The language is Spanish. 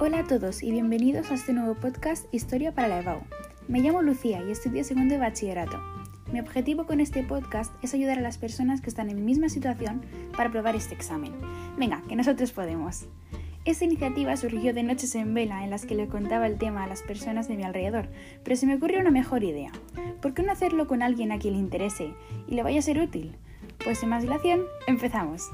Hola a todos y bienvenidos a este nuevo podcast Historia para la EBAU. Me llamo Lucía y estudio segundo de bachillerato. Mi objetivo con este podcast es ayudar a las personas que están en mi misma situación para aprobar este examen. Venga, que nosotros podemos. Esta iniciativa surgió de noches en vela en las que le contaba el tema a las personas de mi alrededor, pero se me ocurrió una mejor idea. ¿Por qué no hacerlo con alguien a quien le interese y le vaya a ser útil? Pues sin más dilación, empezamos.